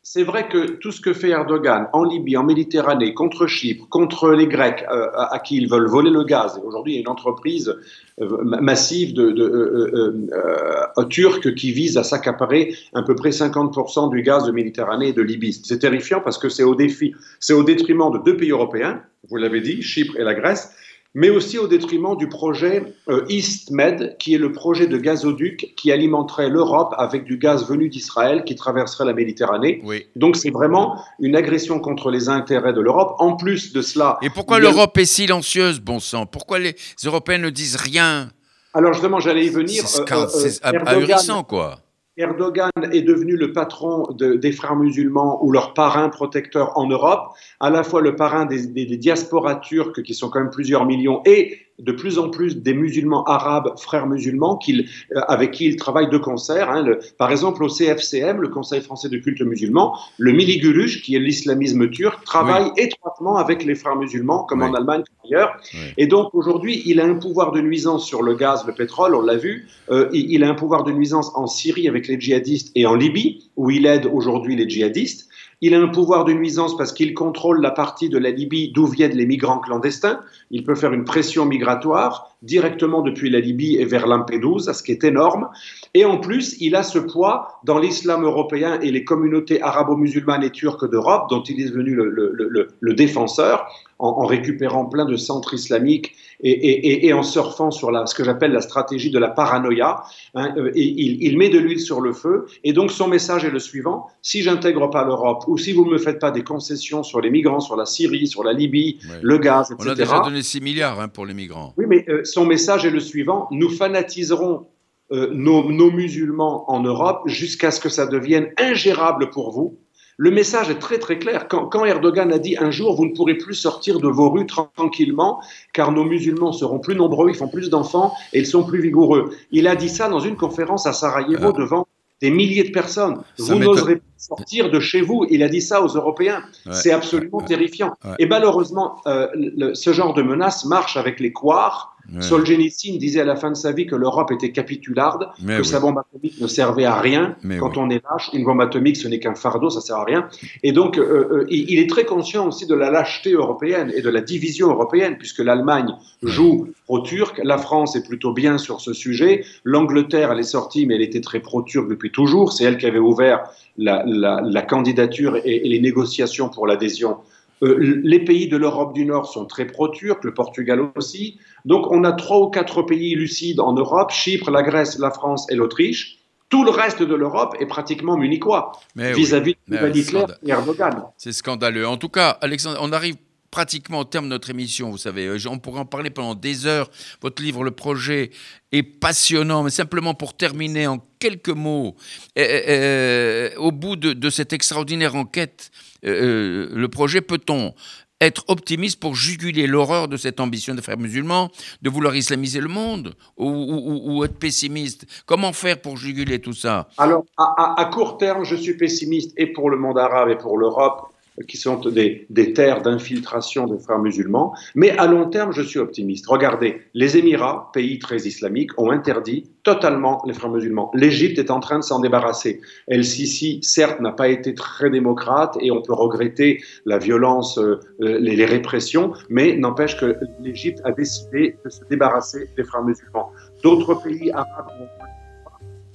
c'est vrai que tout ce que fait Erdogan en Libye, en Méditerranée, contre Chypre, contre les Grecs euh, à qui ils veulent voler le gaz, aujourd'hui il y a une entreprise euh, massive de, euh, turque qui vise à s'accaparer à peu près 50% du gaz de Méditerranée et de Libye. C'est terrifiant parce que c'est au défi, c'est au détriment de deux pays européens, vous l'avez dit, Chypre et la Grèce, mais aussi au détriment du projet euh, EastMed, qui est le projet de gazoduc qui alimenterait l'Europe avec du gaz venu d'Israël qui traverserait la Méditerranée. Donc c'est vraiment une agression contre les intérêts de l'Europe. En plus de cela... Et pourquoi l'Europe est silencieuse, bon sang? Pourquoi les Européens ne disent rien? Alors justement, j'allais y venir. C'est euh, euh, ahurissant, quoi. Erdogan est devenu le patron des frères musulmans ou leur parrain protecteur en Europe, à la fois le parrain des, des diasporas turques, qui sont quand même plusieurs millions, et de plus en plus des musulmans arabes, frères musulmans, euh, avec qui il travaille de concert. Hein, par exemple, au CFCM, le Conseil français de culte musulman, le Miligulush, qui est l'islamisme turc, travaille étroitement avec les frères musulmans, comme en Allemagne, comme ailleurs. Et donc aujourd'hui, il a un pouvoir de nuisance sur le gaz, le pétrole, on l'a vu. Euh, il a un pouvoir de nuisance en Syrie avec les djihadistes et en Libye, où il aide aujourd'hui les djihadistes. Il a un pouvoir de nuisance parce qu'il contrôle la partie de la Libye d'où viennent les migrants clandestins. Il peut faire une pression migratoire directement depuis la Libye et vers Lampedusa, ce qui est énorme. Et en plus, il a ce poids dans l'islam européen et les communautés arabo-musulmanes et turques d'Europe, dont il est devenu le, défenseur, en, récupérant plein de centres islamiques et, en surfant sur la, ce que j'appelle la stratégie de la paranoïa. Hein, euh, et il, met de l'huile sur le feu. Et donc son message est le suivant si j'intègre pas l'Europe ou si vous ne me faites pas des concessions sur les migrants, sur la Syrie, sur la Libye, le gaz, etc. On a déjà donné 6 milliards hein, pour les migrants. Oui, mais euh, son message est le suivant nous fanatiserons euh, nos, musulmans en Europe jusqu'à ce que ça devienne ingérable pour vous. Le message est très très clair. Quand, Erdogan a dit un jour vous ne pourrez plus sortir de vos rues tranquillement car nos musulmans seront plus nombreux, ils font plus d'enfants et ils sont plus vigoureux. Il a dit ça dans une conférence à Sarajevo ah. devant des milliers de personnes. vous n'oserez pas sortir de chez vous. Il a dit ça aux Européens. C'est absolument terrifiant. Et malheureusement, euh, ce genre de menace marche avec les couards Solzhenitsyn disait à la fin de sa vie que l'Europe était capitularde, que sa bombe atomique ne servait à rien. Quand on est lâche, une bombe atomique, ce n'est qu'un fardeau, ça sert à rien. Et donc, euh, euh, il est très conscient aussi de la lâcheté européenne et de la division européenne, puisque l'Allemagne joue pro-turc, la France est plutôt bien sur ce sujet, l'Angleterre, elle est sortie, mais elle était très pro-turc depuis toujours. C'est elle qui avait ouvert la, candidature et les négociations pour l'adhésion euh, les pays de l'Europe du Nord sont très pro-turcs, le Portugal aussi. Donc on a trois ou quatre pays lucides en Europe, Chypre, la Grèce, la France et l'Autriche. Tout le reste de l'Europe est pratiquement munichois vis-à-vis de Hitler et Erdogan. C'est scandaleux. En tout cas, Alexandre, on arrive pratiquement au terme de notre émission, vous savez. Euh, on pourrait en parler pendant des heures. Votre livre, Le Projet, est passionnant, mais simplement pour terminer en quelques mots, euh, au bout de, cette extraordinaire enquête, euh, le projet, peut-on être optimiste pour juguler l'horreur de cette ambition des frères musulmans de vouloir islamiser le monde ou, être pessimiste? Comment faire pour juguler tout ça? Alors, à, court terme, je suis pessimiste et pour le monde arabe et pour l'Europe qui sont des, terres d'infiltration des frères musulmans. Mais à long terme, je suis optimiste. Regardez, les Émirats, pays très islamiques, ont interdit totalement les frères musulmans. L'Égypte est en train de s'en débarrasser. El Sisi, certes, n'a pas été très démocrate et on peut regretter la violence, euh, les, les, répressions, mais n'empêche que l'Égypte a décidé de se débarrasser des frères musulmans. D'autres pays arabes ont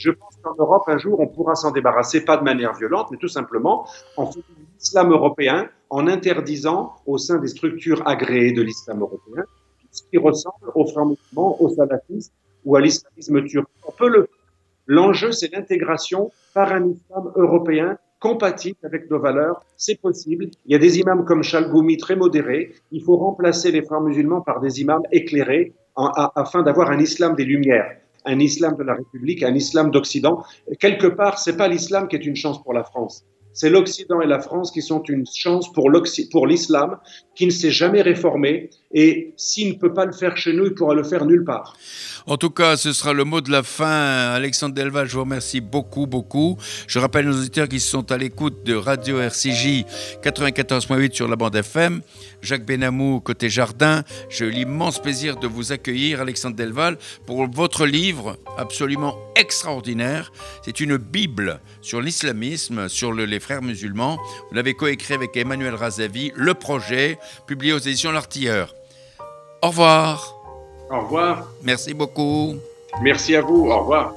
je pense qu'en Europe, un jour, on pourra s'en débarrasser, pas de manière violente, mais tout simplement en faisant l'islam européen, en interdisant au sein des structures agréées de l'islam européen ce qui ressemble aux frères musulmans, au salafisme ou à l'islamisme turc. On peut le L'enjeu, c'est l'intégration par un islam européen compatible avec nos valeurs. C'est possible. Il y a des imams comme Chalgoumi très modérés. Il faut remplacer les frères musulmans par des imams éclairés afin d'avoir un islam des Lumières un islam de la République, un islam d'Occident. Quelque part, c'est pas l'islam qui est une chance pour la France. C'est l'Occident et la France qui sont une chance pour l'islam, qui ne s'est jamais réformé Et s'il ne peut pas le faire chez nous, il pourra le faire nulle part. En tout cas, ce sera le mot de la fin. Alexandre Delval, je vous remercie beaucoup, beaucoup. Je rappelle nos auditeurs qui sont à l'écoute de Radio RCJ 94.8 sur la bande FM. Jacques Benamou, côté jardin. J'ai eu l'immense plaisir de vous accueillir, Alexandre Delval, pour votre livre absolument extraordinaire. C'est une Bible sur l'islamisme, sur les frères musulmans. Vous l'avez coécrit avec Emmanuel Razavi, Le Projet, publié aux éditions L'Artilleur. Au revoir. Au revoir. Merci beaucoup. Merci à vous. Au revoir.